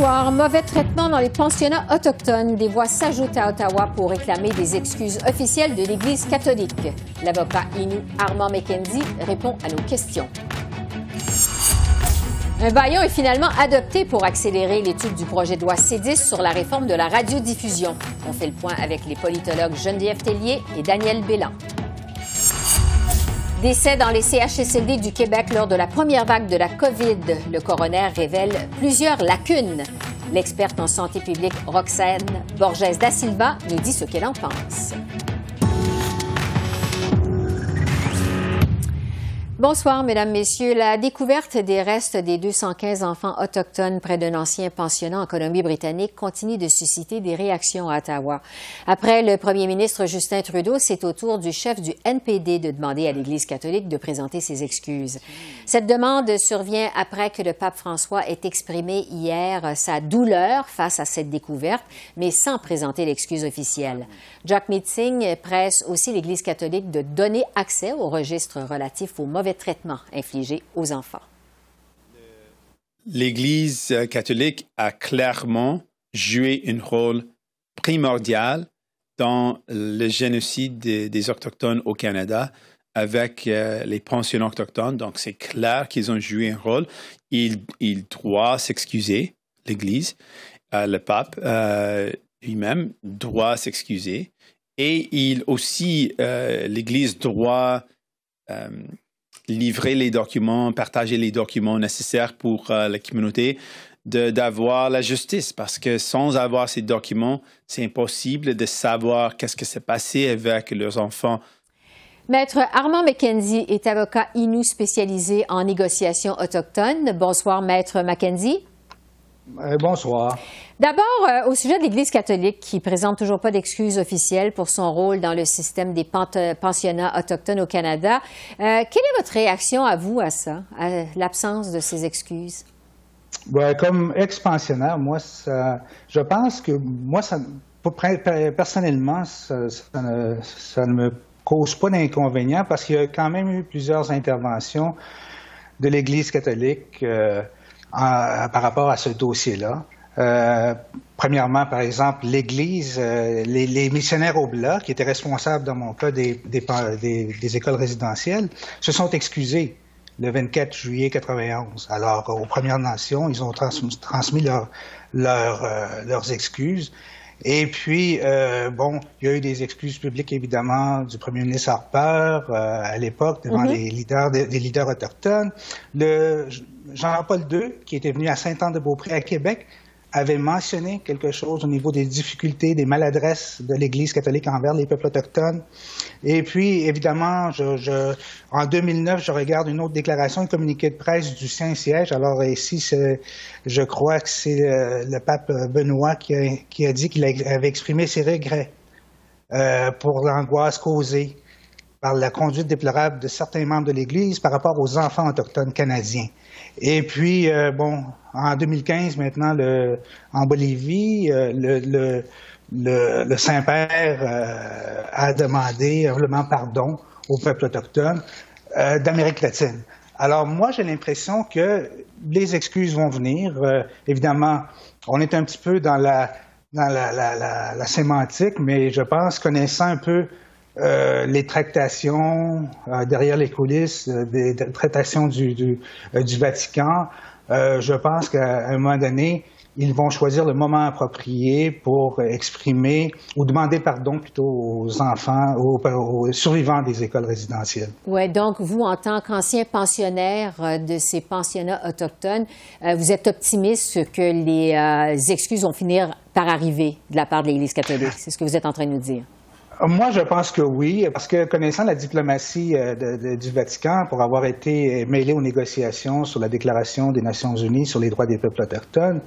Soir, mauvais traitement dans les pensionnats autochtones. Des voix s'ajoutent à Ottawa pour réclamer des excuses officielles de l'Église catholique. L'avocat Inu Armand McKenzie répond à nos questions. Un baillon est finalement adopté pour accélérer l'étude du projet de loi C10 sur la réforme de la radiodiffusion. On fait le point avec les politologues Geneviève Tellier et Daniel Bélan. Décès dans les CHSLD du Québec lors de la première vague de la COVID. Le coroner révèle plusieurs lacunes. L'experte en santé publique Roxane Borges da Silva nous dit ce qu'elle en pense. Bonsoir, Mesdames, Messieurs. La découverte des restes des 215 enfants autochtones près d'un ancien pensionnat en Colombie-Britannique continue de susciter des réactions à Ottawa. Après le premier ministre Justin Trudeau, c'est au tour du chef du NPD de demander à l'Église catholique de présenter ses excuses. Cette demande survient après que le pape François ait exprimé hier sa douleur face à cette découverte, mais sans présenter l'excuse officielle. Jack Meeting presse aussi l'Église catholique de donner accès au registre relatif aux mauvais traitements infligés aux enfants. L'Église catholique a clairement joué un rôle primordial dans le génocide des, Autochtones au Canada avec euh, les pensionnats autochtones. Donc, c'est clair qu'ils ont joué un rôle. Ils, ils doivent s'excuser, l'Église. Euh, le pape euh, lui-même doit s'excuser. Et il aussi, l'Église doit livrer les documents, partager les documents nécessaires pour euh, la communauté d'avoir la justice parce que sans avoir ces documents, c'est impossible de savoir qu'est-ce qui s'est passé avec leurs enfants. Maître Armand McKenzie est avocat Innu spécialisé en négociation autochtone. Bonsoir, Maître McKenzie. Euh, bonsoir. D'abord, euh, au sujet de l'Église catholique qui présente toujours pas d'excuses officielles pour son rôle dans le système des pensionnats autochtones au Canada, euh, quelle est votre réaction à vous à ça, à l'absence de ces excuses? Ben, comme ex-pensionnaire, moi, ça, je pense que moi, ça, personnellement, ça, ça, ne, ça ne me cause pas d'inconvénient parce qu'il y a quand même eu plusieurs interventions de l'Église catholique euh, par rapport à ce dossier-là. Euh, premièrement, par exemple, l'Église, euh, les, les, missionnaires Oblats, qui étaient responsables, dans mon cas, des, des, des, écoles résidentielles, se sont excusés le 24 juillet 91. Alors, aux Premières Nations, ils ont trans transmis euh, leurs excuses. Et puis, euh, bon, il y a eu des excuses publiques, évidemment, du premier ministre Harper euh, à l'époque devant mm -hmm. les leaders, des, des leaders autochtones. Le Jean-Paul II, qui était venu à Saint-Anne-de-Beaupré à Québec, avait mentionné quelque chose au niveau des difficultés, des maladresses de l'Église catholique envers les peuples autochtones. Et puis, évidemment, je, je, en 2009, je regarde une autre déclaration, un communiqué de presse du Saint-Siège. Alors ici, je crois que c'est euh, le pape Benoît qui a, qui a dit qu'il avait exprimé ses regrets euh, pour l'angoisse causée par la conduite déplorable de certains membres de l'Église par rapport aux enfants autochtones canadiens. Et puis, euh, bon, en 2015, maintenant, le, en Bolivie, euh, le, le, le, Saint-Père euh, a demandé humblement pardon au peuple autochtone euh, d'Amérique latine. Alors, moi, j'ai l'impression que les excuses vont venir. Euh, évidemment, on est un petit peu dans la, dans la, la, la, la sémantique, mais je pense, connaissant un peu euh, les tractations euh, derrière les coulisses, euh, des, tractations du, du Vatican, je pense qu'à un moment donné, ils vont choisir le moment approprié pour exprimer ou demander pardon plutôt aux enfants, aux, aux survivants des écoles résidentielles. Oui, donc vous, en tant qu'ancien pensionnaire de ces pensionnats autochtones, vous êtes optimiste que les excuses vont finir par arriver de la part de l'Église catholique? C'est ce que vous êtes en train de nous dire. Moi, je pense que oui, parce que connaissant la diplomatie euh, du Vatican, pour avoir été mêlé aux négociations sur la Déclaration des Nations Unies sur les droits des peuples autochtones,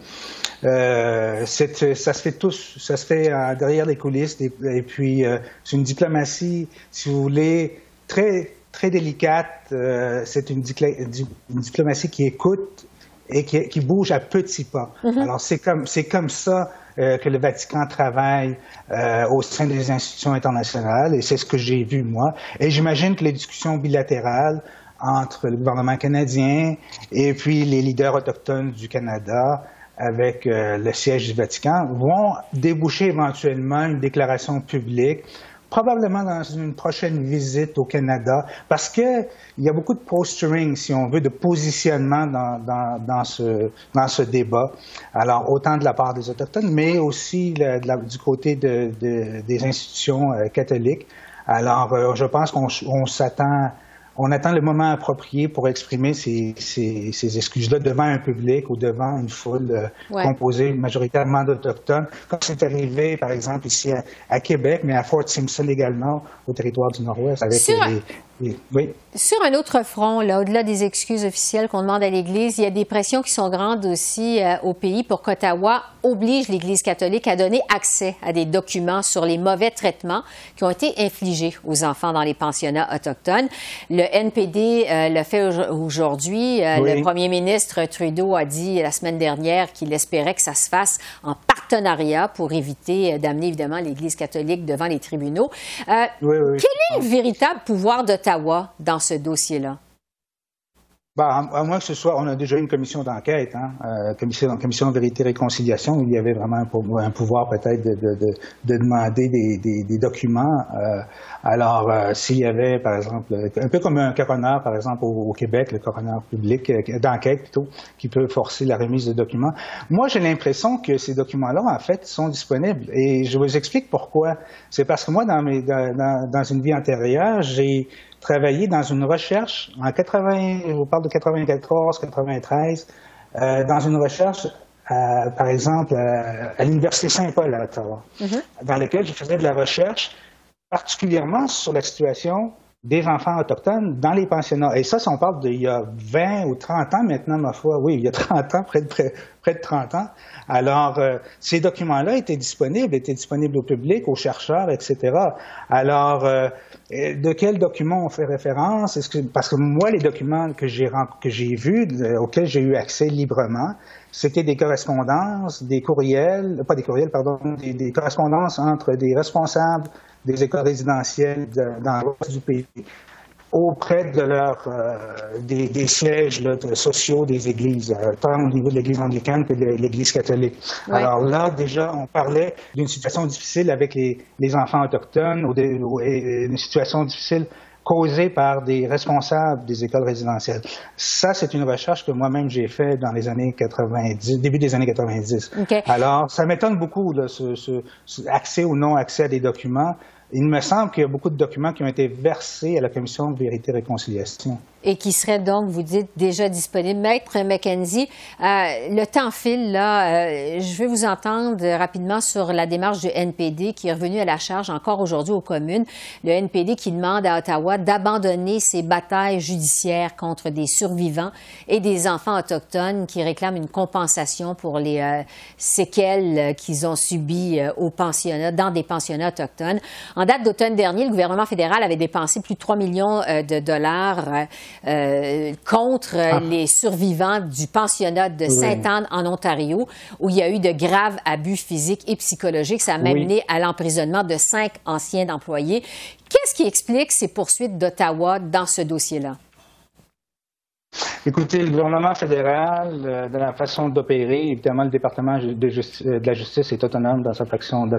euh, ça se fait tous, ça se fait derrière les coulisses, et, puis c'est une diplomatie, si vous voulez, très très délicate. c'est une, diplomatie qui écoute et qui, bouge à petits pas. Mm-hmm. Alors c'est comme c'est comme ça euh, que le Vatican travaille euh, au sein des institutions internationales, et c'est ce que j'ai vu moi. Et j'imagine que les discussions bilatérales entre le gouvernement canadien et puis les leaders autochtones du Canada avec euh, le siège du Vatican vont déboucher éventuellement une déclaration publique probablement dans une prochaine visite au Canada, parce qu'il y a beaucoup de posturing, si on veut, de positionnement dans, dans, dans, ce, dans ce débat. Alors, autant de la part des Autochtones, mais aussi du côté de, des institutions euh, catholiques. Alors, euh, je pense qu'on s'attend on attend le moment approprié pour exprimer ces, ces, excuses-là devant un public ou devant une foule euh, composée majoritairement d'Autochtones, comme c'est arrivé, par exemple, ici à, Québec, mais à Fort Simpson également, au territoire du Nord-Ouest, avec les, oui. Sur un autre front, là, au-delà des excuses officielles qu'on demande à l'Église, il y a des pressions qui sont grandes aussi euh, au pays pour qu'Ottawa oblige l'Église catholique à donner accès à des documents sur les mauvais traitements qui ont été infligés aux enfants dans les pensionnats autochtones. Le NPD euh, le fait aujourd'hui. Euh, le premier ministre Trudeau a dit la semaine dernière qu'il espérait que ça se fasse en partenariat pour éviter d'amener évidemment l'Église catholique devant les tribunaux. quel est le véritable pouvoir d'Ottawa dans ce dossier-là? Ben, à, moins que ce soit, on a déjà eu une commission d'enquête, hein, euh, commission, de vérité et réconciliation, où il y avait vraiment un, pouvoir peut-être de, de, de, de, demander des, documents. Euh, alors, euh, s'il y avait, par exemple, un peu comme un coroner, par exemple, au, Québec, le coroner public d'enquête plutôt, qui peut forcer la remise de documents. Moi, j'ai l'impression que ces documents-là, en fait, sont disponibles. Et je vous explique pourquoi. C'est parce que moi, dans une vie antérieure, j'ai travaillé dans une recherche en 80, je vous parle de 94, 93, euh, dans une recherche, euh, par exemple, euh, à l'Université Saint-Paul à Ottawa, mm-hmm. dans laquelle je faisais de la recherche particulièrement sur la situation des enfants autochtones dans les pensionnats. Et ça, si on parle d'il y a 20 ou 30 ans maintenant, ma foi, oui, il y a 30 ans, près de, près, de 30 ans. Alors, euh, ces documents-là étaient disponibles, étaient disponibles au public, aux chercheurs, etc. Alors, euh, de quels documents on fait référence? Que, parce que moi, les documents que j'ai, que j'ai vus, auxquels j'ai eu accès librement, c'était des correspondances, des courriels, pas des courriels, pardon, des, des correspondances entre des responsables des écoles résidentielles dans l'ouest du pays auprès de leur, euh, des, sièges sociaux des églises, euh, tant au niveau de l'Église anglicane que de l'Église catholique. Alors là, déjà, on parlait d'une situation difficile avec les, enfants autochtones, ou, une situation difficile causée par des responsables des écoles résidentielles. Ça, c'est une recherche que moi-même j'ai fait dans les années 90, début des années 90. Alors, ça m'étonne beaucoup, là, ce, accès ou non accès à des documents. Il me semble qu'il y a beaucoup de documents qui ont été versés à la Commission vérité et réconciliation et qui serait donc, vous dites, déjà disponible. Maître McKenzie, euh, le temps file là. Euh, je veux vous entendre rapidement sur la démarche du NPD qui est revenue à la charge encore aujourd'hui aux communes. Le NPD qui demande à Ottawa d'abandonner ses batailles judiciaires contre des survivants et des enfants autochtones qui réclament une compensation pour les euh, séquelles qu'ils ont subies au pensionnat, dans des pensionnats autochtones. En date d'automne dernier, le gouvernement fédéral avait dépensé plus de 3 millions de dollars euh, contre ah. les survivants du pensionnat de Sainte-Anne en Ontario, où il y a eu de graves abus physiques et psychologiques. Ça a mené à l'emprisonnement de cinq anciens employés. Qu'est-ce qui explique ces poursuites d'Ottawa dans ce dossier-là? Écoutez, le gouvernement fédéral, euh, de la façon d'opérer, évidemment, le département de, euh, la justice est autonome dans sa, façon, de,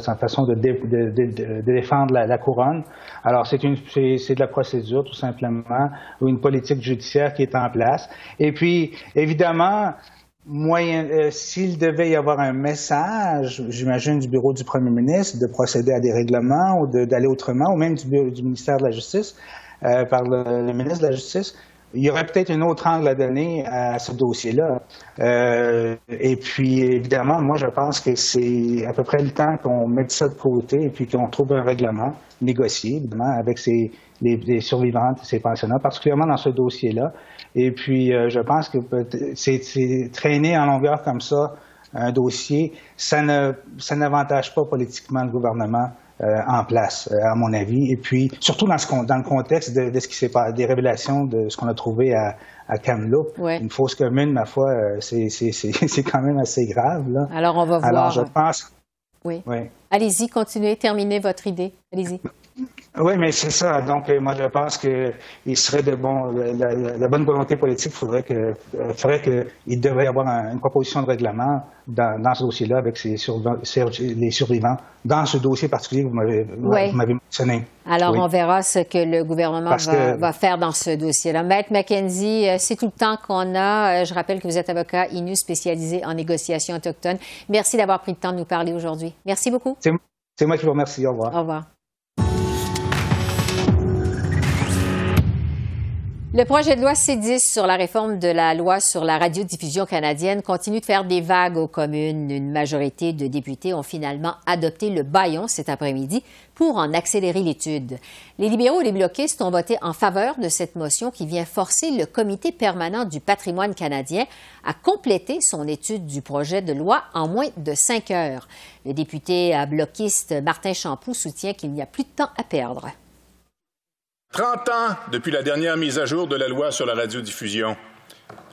défendre la, couronne. Alors, c'est de la procédure, tout simplement, ou une politique judiciaire qui est en place. Et puis, évidemment, moyen, euh, s'il devait y avoir un message, j'imagine, du bureau du premier ministre de procéder à des règlements ou d'aller autrement, ou même du, du ministère de la Justice, par le ministre de la Justice, il y aurait peut-être un autre angle à donner à ce dossier-là. Euh, et puis, évidemment, moi, je pense que c'est à peu près le temps qu'on mette ça de côté et puis qu'on trouve un règlement négocié, évidemment, avec ces, les, survivantes, ces pensionnats, particulièrement dans ce dossier-là. Et puis, euh, je pense que c'est traîner en longueur comme ça un dossier, ça ne ça n'avantage pas politiquement le gouvernement en place, euh, à mon avis. Et puis, surtout dans, ce, dans le contexte de, ce qui s'est passé, des révélations de ce qu'on a trouvé à, à Kamloops. Une fausse commune, ma foi, euh, c'est quand même assez grave. Là. Alors, on va voir. Alors, je pense. Oui. oui. Allez-y, continuez, terminez votre idée. Allez-y. Oui, mais c'est ça. Donc, euh, moi, je pense qu'il serait de bon, la, bonne volonté politique faudrait que, euh, ferait qu'il devrait y avoir une proposition de règlement dans, ce dossier-là avec ces les survivants, dans ce dossier particulier que vous m'avez mentionné. Alors, on verra ce que le gouvernement va, faire dans ce dossier-là. Maître McKenzie, euh, c'est tout le temps qu'on a. Je rappelle que vous êtes avocat INU spécialisé en négociation autochtone. Merci d'avoir pris le temps de nous parler aujourd'hui. Merci beaucoup. C'est moi qui vous remercie. Au revoir. Au revoir. Le projet de loi C10 sur la réforme de la loi sur la radiodiffusion canadienne continue de faire des vagues aux communes. Une majorité de députés ont finalement adopté le baillon cet après-midi pour en accélérer l'étude. Les libéraux et les bloquistes ont voté en faveur de cette motion qui vient forcer le Comité permanent du patrimoine canadien à compléter son étude du projet de loi en moins de cinq heures. Le député bloquiste Martin Champoux soutient qu'il n'y a plus de temps à perdre. 30 ans depuis la dernière mise à jour de la loi sur la radiodiffusion,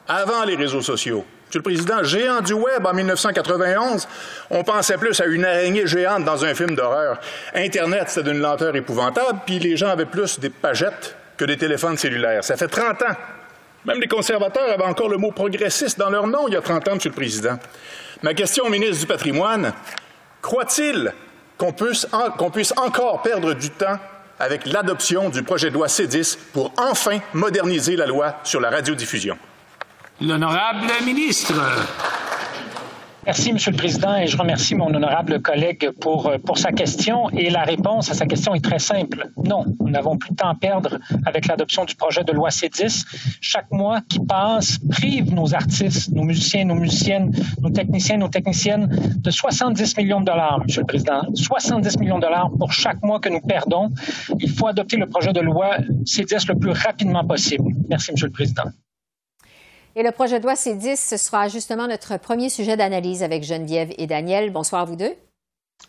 avant les réseaux sociaux. Monsieur le Président, géant du web en 1991, on pensait plus à une araignée géante dans un film d'horreur. Internet, c'était d'une lenteur épouvantable, puis les gens avaient plus des pagettes que des téléphones cellulaires. Ça fait 30 ans. Même les conservateurs avaient encore le mot progressiste dans leur nom il y a 30 ans, Monsieur le Président. Ma question au ministre du Patrimoine, croit-il qu'on puisse, puisse encore perdre du temps avec l'adoption du projet de loi C10 pour enfin moderniser la loi sur la radiodiffusion. L'honorable ministre. Merci, Monsieur le Président, et je remercie mon honorable collègue pour, euh, pour sa question. Et la réponse à sa question est très simple. Non, nous n'avons plus de temps à perdre avec l'adoption du projet de loi C10. Chaque mois qui passe prive nos artistes, nos musiciens, nos musiciennes, nos techniciens, nos techniciennes de 70 millions de dollars, Monsieur le Président. 70 millions de dollars pour chaque mois que nous perdons. Il faut adopter le projet de loi C10 le plus rapidement possible. Merci, Monsieur le Président. Et le projet de loi C10, ce sera justement notre premier sujet d'analyse avec Geneviève et Daniel. Bonsoir à vous deux.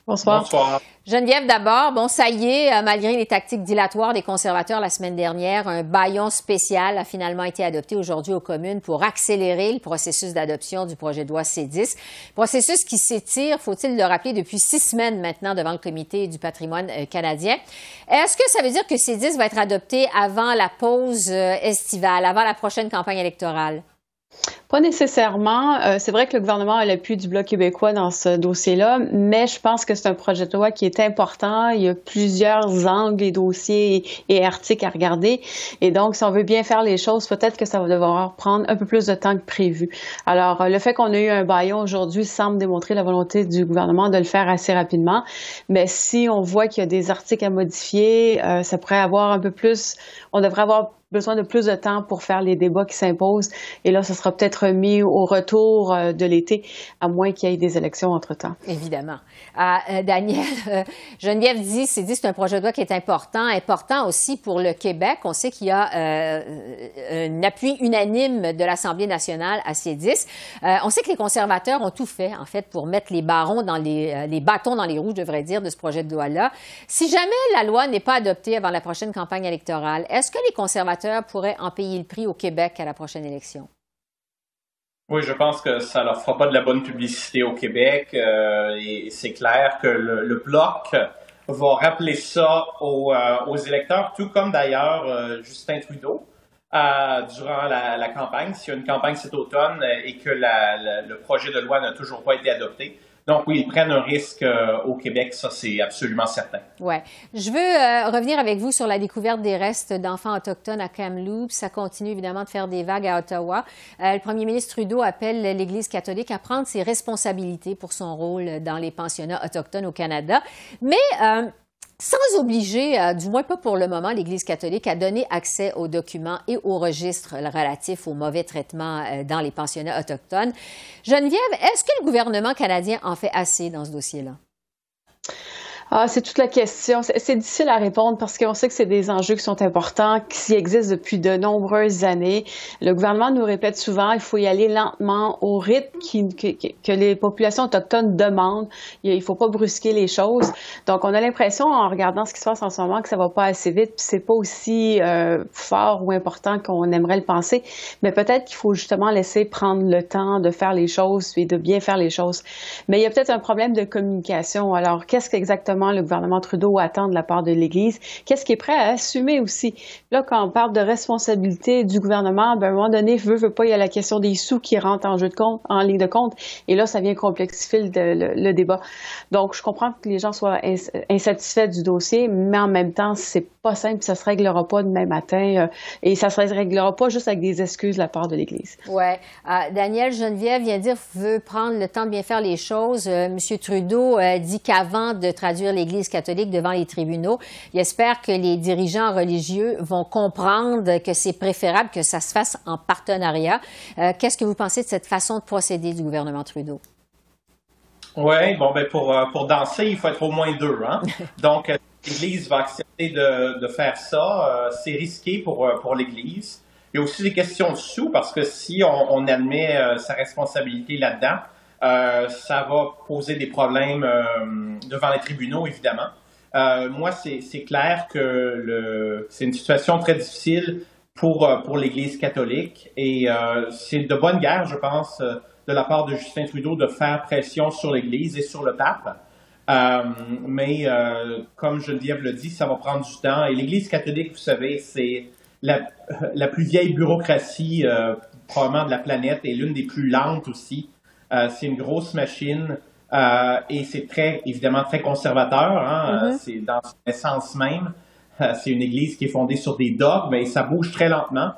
Bonsoir. Bonsoir. Geneviève, d'abord, bon, ça y est, euh, malgré les tactiques dilatoires des conservateurs la semaine dernière, un baillon spécial a finalement été adopté aujourd'hui aux communes pour accélérer le processus d'adoption du projet de loi C10. Processus qui s'étire, faut-il le rappeler, depuis six semaines maintenant devant le Comité du patrimoine euh, canadien. Est-ce que ça veut dire que C10 va être adopté avant la pause euh, estivale, avant la prochaine campagne électorale? Pas nécessairement. Euh, c'est vrai que le gouvernement a l'appui du Bloc québécois dans ce dossier-là, mais je pense que c'est un projet de loi qui est important. Il y a plusieurs angles et dossiers et, articles à regarder. Et donc, si on veut bien faire les choses, peut-être que ça va devoir prendre un peu plus de temps que prévu. Alors, le fait qu'on ait eu un baillon aujourd'hui semble démontrer la volonté du gouvernement de le faire assez rapidement. Mais si on voit qu'il y a des articles à modifier, euh, ça pourrait avoir un peu plus, on devrait avoir besoin de plus de temps pour faire les débats qui s'imposent. Et là, ce sera peut-être mis au retour euh, de l'été, à moins qu'il y ait des élections entre-temps. Évidemment. Ah, euh, Daniel, euh, Geneviève dit, c'est dit, c'est un projet de loi qui est important, important aussi pour le Québec. On sait qu'il y a un appui unanime de l'Assemblée nationale à ces 10. on sait que les conservateurs ont tout fait, en fait, pour mettre les barons dans les, les bâtons dans les roues, je devrais dire, de ce projet de loi-là. Si jamais la loi n'est pas adoptée avant la prochaine campagne électorale, est-ce que les conservateurs pourraient en payer le prix au Québec à la prochaine élection? Oui, je pense que ça leur fera pas de la bonne publicité au Québec. Euh, et c'est clair que le, bloc va rappeler ça aux, euh, électeurs, tout comme d'ailleurs euh, Justin Trudeau. durant la, campagne, s'il y a une campagne cet automne et que le projet de loi n'a toujours pas été adopté, donc oui, ils prennent un risque euh, au Québec, ça c'est absolument certain. Oui. Je veux euh, revenir avec vous sur la découverte des restes d'enfants autochtones à Kamloops. Ça continue évidemment de faire des vagues à Ottawa. Euh, le premier ministre Trudeau appelle l'Église catholique à prendre ses responsabilités pour son rôle dans les pensionnats autochtones au Canada. Mais sans obliger, du moins pas pour le moment, l'Église catholique à donner accès aux documents et aux registres relatifs au mauvais traitement dans les pensionnats autochtones. Geneviève, est-ce que le gouvernement canadien en fait assez dans ce dossier-là? Ah, c'est toute la question. C'est difficile à répondre parce qu'on sait que c'est des enjeux qui sont importants, qui existent depuis de nombreuses années. Le gouvernement nous répète souvent, il faut y aller lentement au rythme que, les populations autochtones demandent. Il ne faut pas brusquer les choses. Donc, on a l'impression, en regardant ce qui se passe en ce moment, que ça va pas assez vite, puis c'est pas aussi euh, fort ou important qu'on aimerait le penser. Mais peut-être qu'il faut justement laisser prendre le temps de faire les choses et de bien faire les choses. Mais il y a peut-être un problème de communication. Alors, qu'est-ce qu'exactement le gouvernement Trudeau attend de la part de l'Église, qu'est-ce qui est prêt à assumer aussi? Là, quand on parle de responsabilité du gouvernement, ben, à un moment donné, veut, veut pas, il y a la question des sous qui rentrent en jeu de compte, en ligne de compte, et là, ça vient complexifier le, débat. Donc, je comprends que les gens soient insatisfaits du dossier, mais en même temps, c'est pas simple, ça se réglera pas demain matin, euh, et ça se réglera pas juste avec des excuses de la part de l'Église. Ouais. Euh, Daniel Geneviève vient dire veut prendre le temps de bien faire les choses. Euh, Monsieur Trudeau dit qu'avant de traduire l'Église catholique devant les tribunaux. Il espère que les dirigeants religieux vont comprendre que c'est préférable que ça se fasse en partenariat. Euh, qu'est-ce que vous pensez de cette façon de procéder du gouvernement Trudeau? Oui, bon, ben pour, euh, pour danser, il faut être au moins deux. Hein? Donc, euh, l'Église va accepter de, de faire ça. c'est risqué pour, pour l'Église. Il y a aussi des questions de sous parce que si on, on admet sa responsabilité là-dedans, euh, ça va poser des problèmes euh, devant les tribunaux, évidemment. Euh, moi, c'est clair que c'est une situation très difficile pour, pour l'Église catholique et c'est de bonne guerre, je pense, de la part de Justin Trudeau de faire pression sur l'Église et sur le pape. mais comme Geneviève le dit, ça va prendre du temps. Et l'Église catholique, vous savez, c'est la, la, plus vieille bureaucratie probablement de la planète et l'une des plus lentes aussi. Euh, c'est une grosse machine euh, et c'est très, évidemment, très conservateur. Hein. Mm-hmm. C'est dans son essence même. Euh, c'est une église qui est fondée sur des dogmes, mais ça bouge très lentement.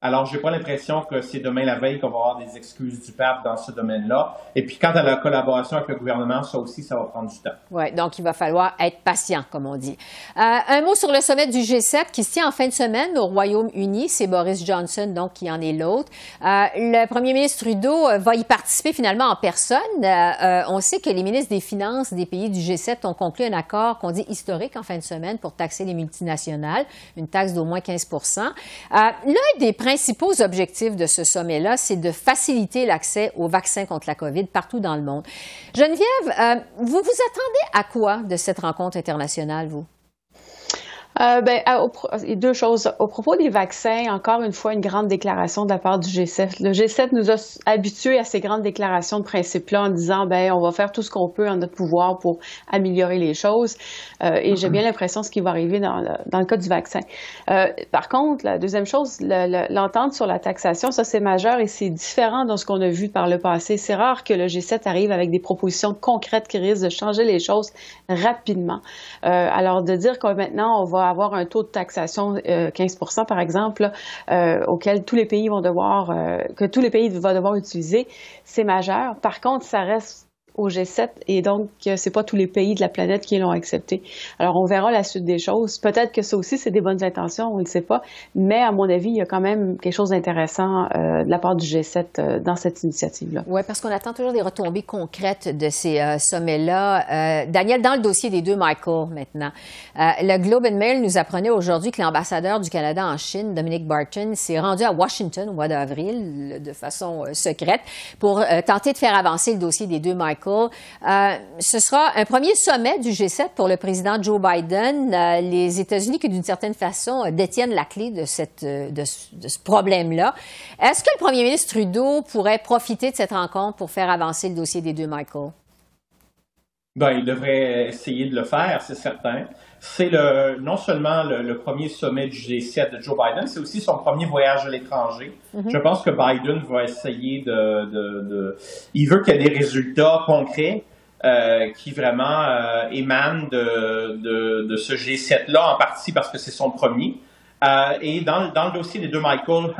Alors, j'ai pas l'impression que c'est demain la veille qu'on va avoir des excuses du pape dans ce domaine-là. Et puis, quant à la collaboration avec le gouvernement, ça aussi, ça va prendre du temps. Oui, donc il va falloir être patient, comme on dit. Euh, un mot sur le sommet du G7 qui se tient en fin de semaine au Royaume-Uni. C'est Boris Johnson, donc, qui en est l'autre. Euh, le premier ministre Trudeau euh, va y participer finalement en personne. on sait que les ministres des Finances des pays du G7 ont conclu un accord qu'on dit historique en fin de semaine pour taxer les multinationales, une taxe d'au moins 15 L'un des principaux objectifs de ce sommet-là, c'est de faciliter l'accès aux vaccins contre la COVID partout dans le monde. Geneviève, euh, vous vous attendez à quoi de cette rencontre internationale, vous? Euh, ben, deux choses. Au propos des vaccins, encore une fois, une grande déclaration de la part du G7. Le G7 nous a habitués à ces grandes déclarations de principe-là en disant, ben, on va faire tout ce qu'on peut en notre pouvoir pour améliorer les choses. Euh, et j'ai bien l'impression ce qui va arriver dans le, dans le cas du vaccin. Euh, par contre, la deuxième chose, l'entente sur la taxation, ça c'est majeur et c'est différent de ce qu'on a vu par le passé. C'est rare que le G7 arrive avec des propositions concrètes qui risquent de changer les choses rapidement. Alors de dire que maintenant on va avoir un taux de taxation 15% euh, par exemple, euh, auquel tous les pays vont devoir, euh, que tous les pays vont devoir utiliser, c'est majeur. Par contre, ça reste au G7 et donc c'est pas tous les pays de la planète qui l'ont accepté. Alors on verra la suite des choses. Peut-être que ça aussi c'est des bonnes intentions, on ne sait pas, mais à mon avis il y a quand même quelque chose d'intéressant euh, de la part du G7 euh, dans cette initiative-là. Oui, parce qu'on attend toujours des retombées concrètes de ces euh, sommets-là. Daniel, dans le dossier des deux Michael maintenant, le Globe and Mail nous apprenait aujourd'hui que l'ambassadeur du Canada en Chine, Dominic Barton, s'est rendu à Washington au mois d'avril de façon secrète pour tenter de faire avancer le dossier des deux Michael euh, ce sera un premier sommet du G7 pour le président Joe Biden. Euh, les États-Unis qui, d'une certaine façon, euh, détiennent la clé de, ce problème-là. Est-ce que le premier ministre Trudeau pourrait profiter de cette rencontre pour faire avancer le dossier des deux Michael? Ben, il devrait essayer de le faire, c'est certain c'est le, non seulement le, premier sommet du G7 de Joe Biden, c'est aussi son premier voyage à l'étranger. Mhm. Je pense que Biden va essayer de... de, il veut qu'il y ait des résultats concrets euh, qui vraiment euh, émanent de, de, ce G7-là, en partie parce que c'est son premier. Euh, et dans, dans le dossier des deux Michael,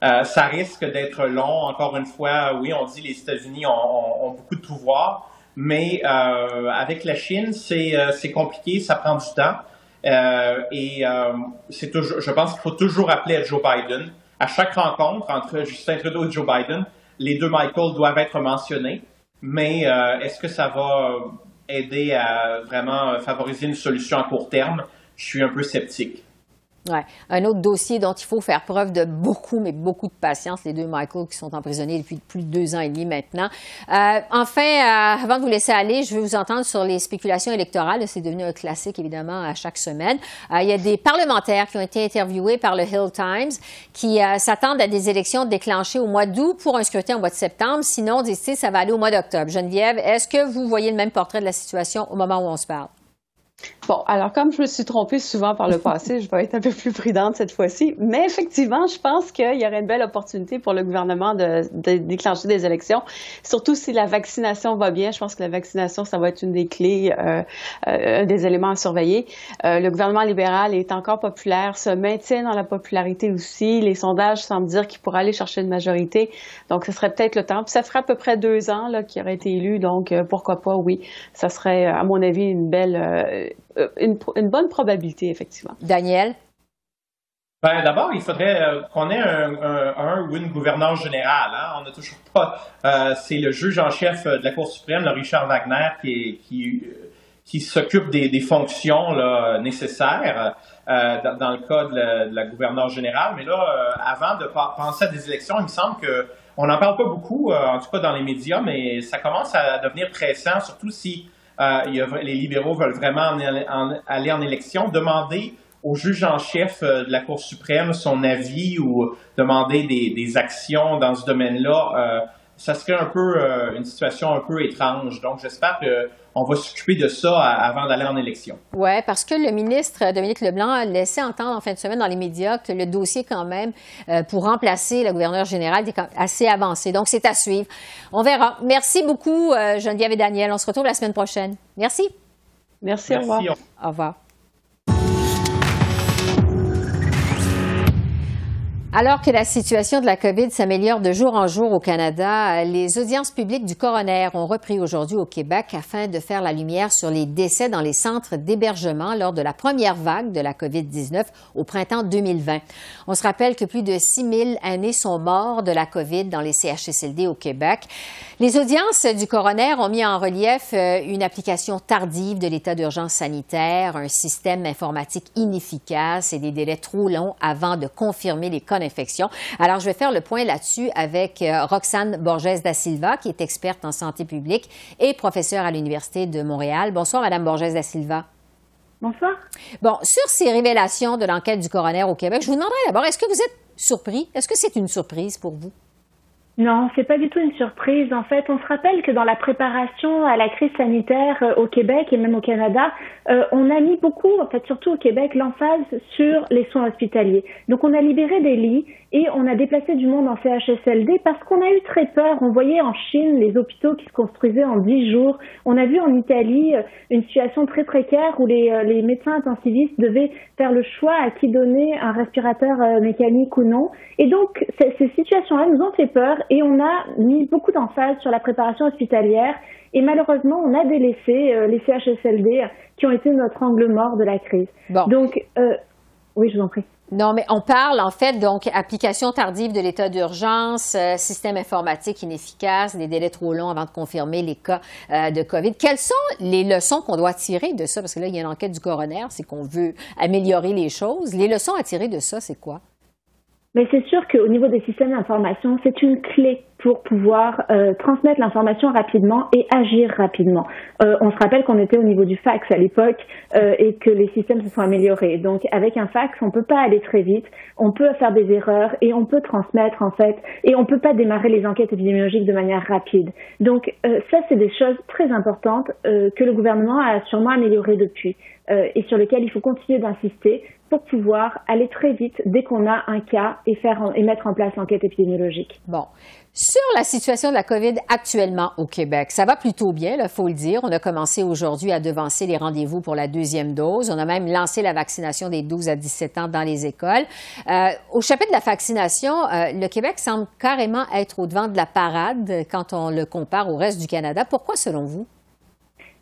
ça risque d'être long. Encore une fois, oui, on dit les États-Unis ont, ont, beaucoup de pouvoir, Mais avec la Chine, c'est compliqué, ça prend du temps. et c'est toujours, je pense qu'il faut toujours appeler à Joe Biden. À chaque rencontre entre Justin Trudeau et Joe Biden, les deux Michael doivent être mentionnés. Mais est-ce que ça va aider à vraiment favoriser une solution à court terme? Je suis un peu sceptique. Un autre dossier dont il faut faire preuve de beaucoup, mais beaucoup de patience, les deux Michael qui sont emprisonnés depuis plus de deux ans et demi maintenant. Euh, enfin, euh, avant de vous laisser aller, je veux vous entendre sur les spéculations électorales. C'est devenu un classique, évidemment, à chaque semaine. Euh, il y a des parlementaires qui ont été interviewés par le Hill Times qui s'attendent à des élections déclenchées au mois d'août pour un scrutin au mois de septembre. Sinon, disent ça va aller au mois d'octobre. Geneviève, est-ce que vous voyez le même portrait de la situation au moment où on se parle? Bon, alors comme je me suis trompée souvent par le passé, je vais être un peu plus prudente cette fois-ci. Mais effectivement, je pense qu'il y aurait une belle opportunité pour le gouvernement de, déclencher des élections, surtout si la vaccination va bien. Je pense que la vaccination, ça va être une des clés, euh, euh, des éléments à surveiller. Euh, le gouvernement libéral est encore populaire, se maintient dans la popularité aussi. Les sondages semblent dire qu'il pourra aller chercher une majorité. Donc, ce serait peut-être le temps. Puis ça ferait à peu près deux ans qu'il aurait été élu. Donc, pourquoi pas, oui. Ça serait, à mon avis, une belle euh, une, bonne probabilité, effectivement. Daniel? Ben, D'abord, il faudrait euh, qu'on ait un, ou une gouverneur général. Hein. On n'a toujours pas. Euh, c'est le juge en chef de la Cour suprême, le Richard Wagner, qui, qui, qui s'occupe des, fonctions là, nécessaires dans, le cas de la, gouverneure générale. Mais là, avant de penser à des élections, il me semble que on n'en parle pas beaucoup, en tout cas dans les médias, mais ça commence à devenir pressant, surtout si euh, les libéraux veulent vraiment aller en élection, demander au juge en chef euh, de la Cour suprême son avis ou demander des, actions dans ce domaine-là, euh, ça serait un peu une situation un peu étrange. Donc, j'espère qu'on va s'occuper de ça avant d'aller en élection. Oui, parce que le ministre Dominique Leblanc a laissé entendre en fin de semaine dans les médias que le dossier, quand même, pour remplacer la gouverneure générale est assez avancé. Donc, c'est à suivre. On verra. Merci beaucoup, Geneviève et Daniel. On se retrouve la semaine prochaine. Merci. Merci, au revoir. Au revoir. Alors que la situation de la COVID s'améliore de jour en jour au Canada, les audiences publiques du coroner ont repris aujourd'hui au Québec afin de faire la lumière sur les décès dans les centres d'hébergement lors de la première vague de la COVID-19 au printemps 2020. On se rappelle que plus de 6 000 aînés sont morts de la COVID dans les CHSLD au Québec. Les audiences du coroner ont mis en relief euh, une application tardive de l'état d'urgence sanitaire, un système informatique inefficace et des délais trop longs avant de confirmer les cas Alors, je vais faire le point là-dessus avec euh, Roxane Borges da Silva, qui est experte en santé publique et professeure à l'Université de Montréal. Bonsoir, Madame Borges da Silva. Bonsoir. Bon, sur ces révélations de l'enquête du coroner au Québec, je vous demanderai d'abord, est-ce que vous êtes surpris? Est-ce que c'est une surprise pour vous? Non, c'est pas du tout une surprise. En fait, on se rappelle que dans la préparation à la crise sanitaire euh, au Québec et même au Canada, euh, on a mis beaucoup, en fait surtout au Québec, l'emphase sur les soins hospitaliers. Donc on a libéré des lits et on a déplacé du monde en CHSLD parce qu'on a eu très peur. On voyait en Chine les hôpitaux qui se construisaient en dix jours. On a vu en Italie euh, une situation très précaire où les, les médecins intensivistes devaient faire le choix à qui donner un respirateur mécanique ou non. Et donc ces situations-là nous ont fait peur et on a mis beaucoup d'emphase sur la préparation hospitalière et malheureusement on a délaissé euh, les CHSLD qui ont été notre angle mort de la crise. Donc euh, oui, je vous en prie. Non, mais on parle en fait donc application tardive de l'état d'urgence, euh, système informatique inefficace, des délais trop longs avant de confirmer les cas de COVID. Quelles sont les leçons qu'on doit tirer de ça? Parce que là, il y a une enquête du coroner, c'est qu'on veut améliorer les choses. Les leçons à tirer de ça, c'est quoi? Mais c'est sûr qu'au niveau des systèmes d'information, c'est une clé pour pouvoir euh, transmettre l'information rapidement et agir rapidement. Euh, on se rappelle qu'on était au niveau du fax à l'époque euh, et que les systèmes se sont améliorés. Donc avec un fax, on peut pas aller très vite, on peut faire des erreurs et on peut transmettre en fait et on peut pas démarrer les enquêtes épidémiologiques de manière rapide. Donc ça, c'est des choses très importantes que le gouvernement a sûrement améliorées depuis et sur lesquelles il faut continuer d'insister pour pouvoir aller très vite dès qu'on a un cas et, faire, et mettre en place l'enquête épidémiologique. Bon. Sur la situation de la COVID actuellement au Québec, ça va plutôt bien, il faut le dire. On a commencé aujourd'hui à devancer les rendez-vous pour la deuxième dose. On a même lancé la vaccination des 12 à 17 ans dans les écoles. Euh, au chapitre de la vaccination, euh, le Québec semble carrément être au devant de la parade quand on le compare au reste du Canada. Pourquoi, selon vous?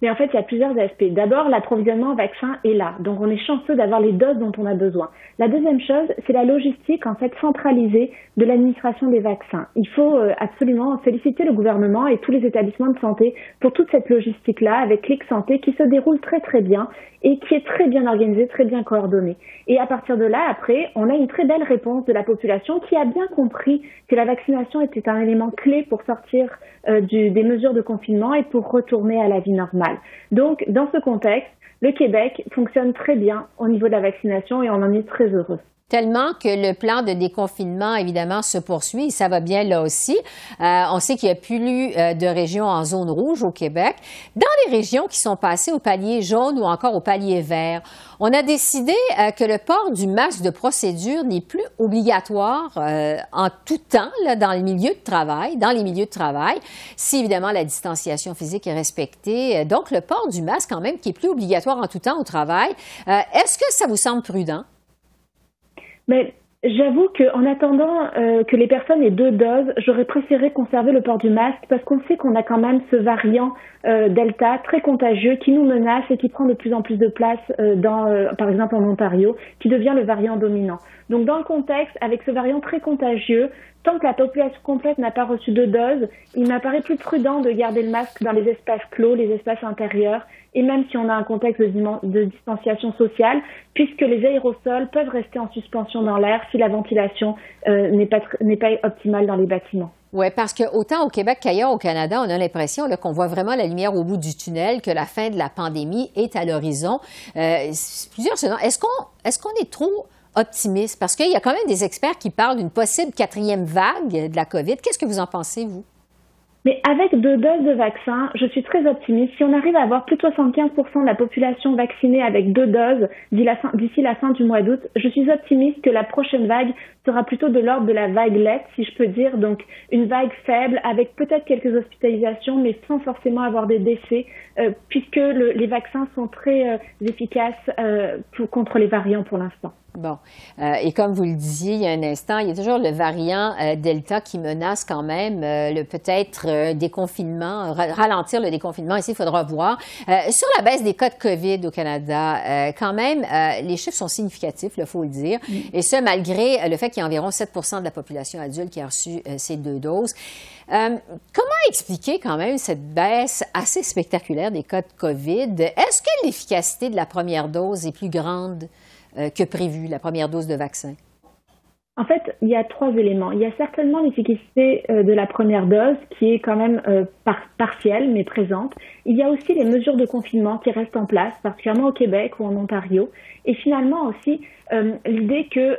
Mais en fait, il y a plusieurs aspects. D'abord, l'approvisionnement en vaccins est là. Donc, on est chanceux d'avoir les doses dont on a besoin. La deuxième chose, c'est la logistique, en fait, centralisée de l'administration des vaccins. Il faut euh, absolument féliciter le gouvernement et tous les établissements de santé pour toute cette logistique-là avec Clic Santé qui se déroule très, très bien et qui est très bien organisée, très bien coordonnée. Et à partir de là, après, on a une très belle réponse de la population qui a bien compris que la vaccination était un élément clé pour sortir euh, des mesures de confinement et pour retourner à la vie normale. Donc, dans ce contexte, le Québec fonctionne très bien au niveau de la vaccination et on en est très heureux. Tellement que le plan de déconfinement, évidemment, se poursuit. Ça va bien là aussi. Euh, on sait qu'il n'y a plus euh, de régions en zone rouge au Québec. Dans les régions qui sont passées au palier jaune ou encore au palier vert, on a décidé euh, que le port du masque de procédure n'est plus obligatoire en tout temps là, dans le milieu de travail, dans les milieux de travail, si évidemment la distanciation physique est respectée. Donc, le port du masque, quand même, qui est plus obligatoire en tout temps au travail. Est-ce que ça vous semble prudent? Mais j'avoue qu'en attendant euh, que les personnes aient deux doses, j'aurais préféré conserver le port du masque parce qu'on sait qu'on a quand même ce variant euh, Delta très contagieux qui nous menace et qui prend de plus en plus de place euh, dans, par exemple en Ontario, qui devient le variant dominant. Donc dans le contexte, avec ce variant très contagieux, tant que la population complète n'a pas reçu de dose, il m'apparaît plus prudent de garder le masque dans les espaces clos, les espaces intérieurs, et même si on a un contexte de, distanciation sociale, puisque les aérosols peuvent rester en suspension dans l'air si la ventilation euh, n'est pas, pas optimale dans les bâtiments. Oui, parce que autant au Québec qu'ailleurs au Canada, on a l'impression qu'on voit vraiment la lumière au bout du tunnel, que la fin de la pandémie est à l'horizon. Euh, plusieurs Est-ce qu'on est, trop optimiste? Parce qu'il y a quand même des experts qui parlent d'une possible quatrième vague de la COVID. Qu'est-ce que vous en pensez, vous? Mais avec deux doses de vaccin, je suis très optimiste. Si on arrive à avoir plus de 75% de la population vaccinée avec deux doses d'ici la fin du mois d'août, je suis optimiste que la prochaine vague sera plutôt de l'ordre de la vaguelette, si je peux dire, donc une vague faible avec peut-être quelques hospitalisations, mais sans forcément avoir des décès, euh, puisque les vaccins sont très euh, efficaces euh, contre les variants pour l'instant. Bon. Euh, et comme vous le disiez il y a un instant, il y a toujours le variant euh, Delta qui menace quand même euh, le peut-être déconfinement, ralentir le déconfinement. Ici, il faudra voir. sur la baisse des cas de COVID au Canada, quand même, les chiffres sont significatifs, il faut le dire. Et ce, malgré le fait qu'il y a environ 7 de la population adulte qui a reçu ces deux doses. comment expliquer quand même cette baisse assez spectaculaire des cas de COVID? Est-ce que l'efficacité de la première dose est plus grande euh, que prévu, la première dose de vaccin? En fait, il y a trois éléments. Il y a certainement l'efficacité euh, de la première dose qui est quand même euh, partielle mais présente. Il y a aussi les mesures de confinement qui restent en place, particulièrement au Québec ou en Ontario. Et finalement aussi l'idée que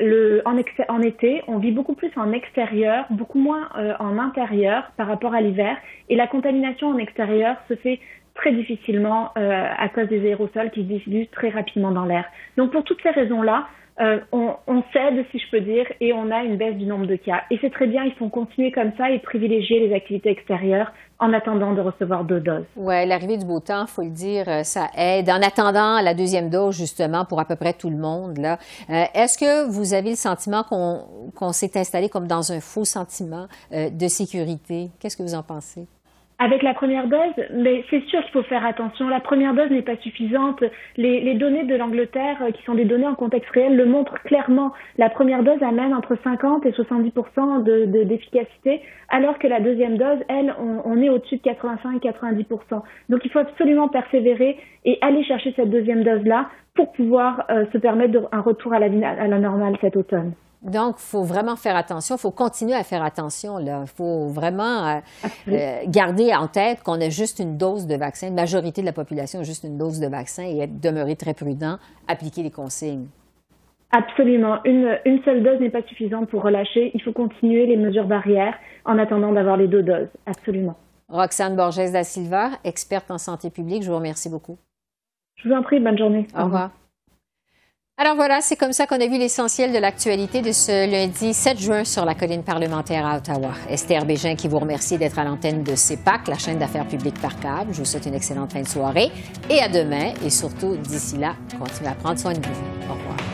le, en, été, on vit beaucoup plus en extérieur, beaucoup moins en intérieur par rapport à l'hiver. Et la contamination en extérieur se fait très difficilement euh, à cause des aérosols qui se diffusent très rapidement dans l'air. Donc pour toutes ces raisons-là, euh, on, on, cède, si je peux dire, et on a une baisse du nombre de cas. Et c'est très bien, il faut continuer comme ça et privilégier les activités extérieures en attendant de recevoir deux doses. Oui, l'arrivée du beau temps, faut le dire, euh, ça aide. En attendant la deuxième dose, justement, pour à peu près tout le monde, là, est-ce que vous avez le sentiment qu'on s'est installé comme dans un faux sentiment de sécurité? Qu'est-ce que vous en pensez? Avec la première dose, mais c'est sûr qu'il faut faire attention. La première dose n'est pas suffisante. Les, données de l'Angleterre, euh, qui sont des données en contexte réel, le montrent clairement. La première dose amène entre 50 et 70 de d'efficacité, alors que la deuxième dose, elle, on, est au-dessus de 85-90% Donc il faut absolument persévérer et aller chercher cette deuxième dose-là pour pouvoir euh, se permettre un retour à la, à la normale cet automne. Donc, il faut vraiment faire attention, il faut continuer à faire attention. Il faut vraiment euh, euh, garder en tête qu'on a juste une dose de vaccin. La majorité de la population a juste une dose de vaccin et être, demeurer très prudent, appliquer les consignes. Absolument. Une, une seule dose n'est pas suffisante pour relâcher. Il faut continuer les mesures barrières en attendant d'avoir les deux doses. Absolument. Roxane Borges da Silva, experte en santé publique, je vous remercie beaucoup. Je vous en prie, bonne journée. Au, revoir. Alors voilà, c'est comme ça qu'on a vu l'essentiel de l'actualité de ce lundi 7 juin sur la colline parlementaire à Ottawa. Esther Bégin qui vous remercie d'être à l'antenne de CEPAC, la chaîne d'affaires publiques par câble. Je vous souhaite une excellente fin de soirée et à demain. Et surtout, d'ici là, continuez à prendre soin de vous. Au revoir.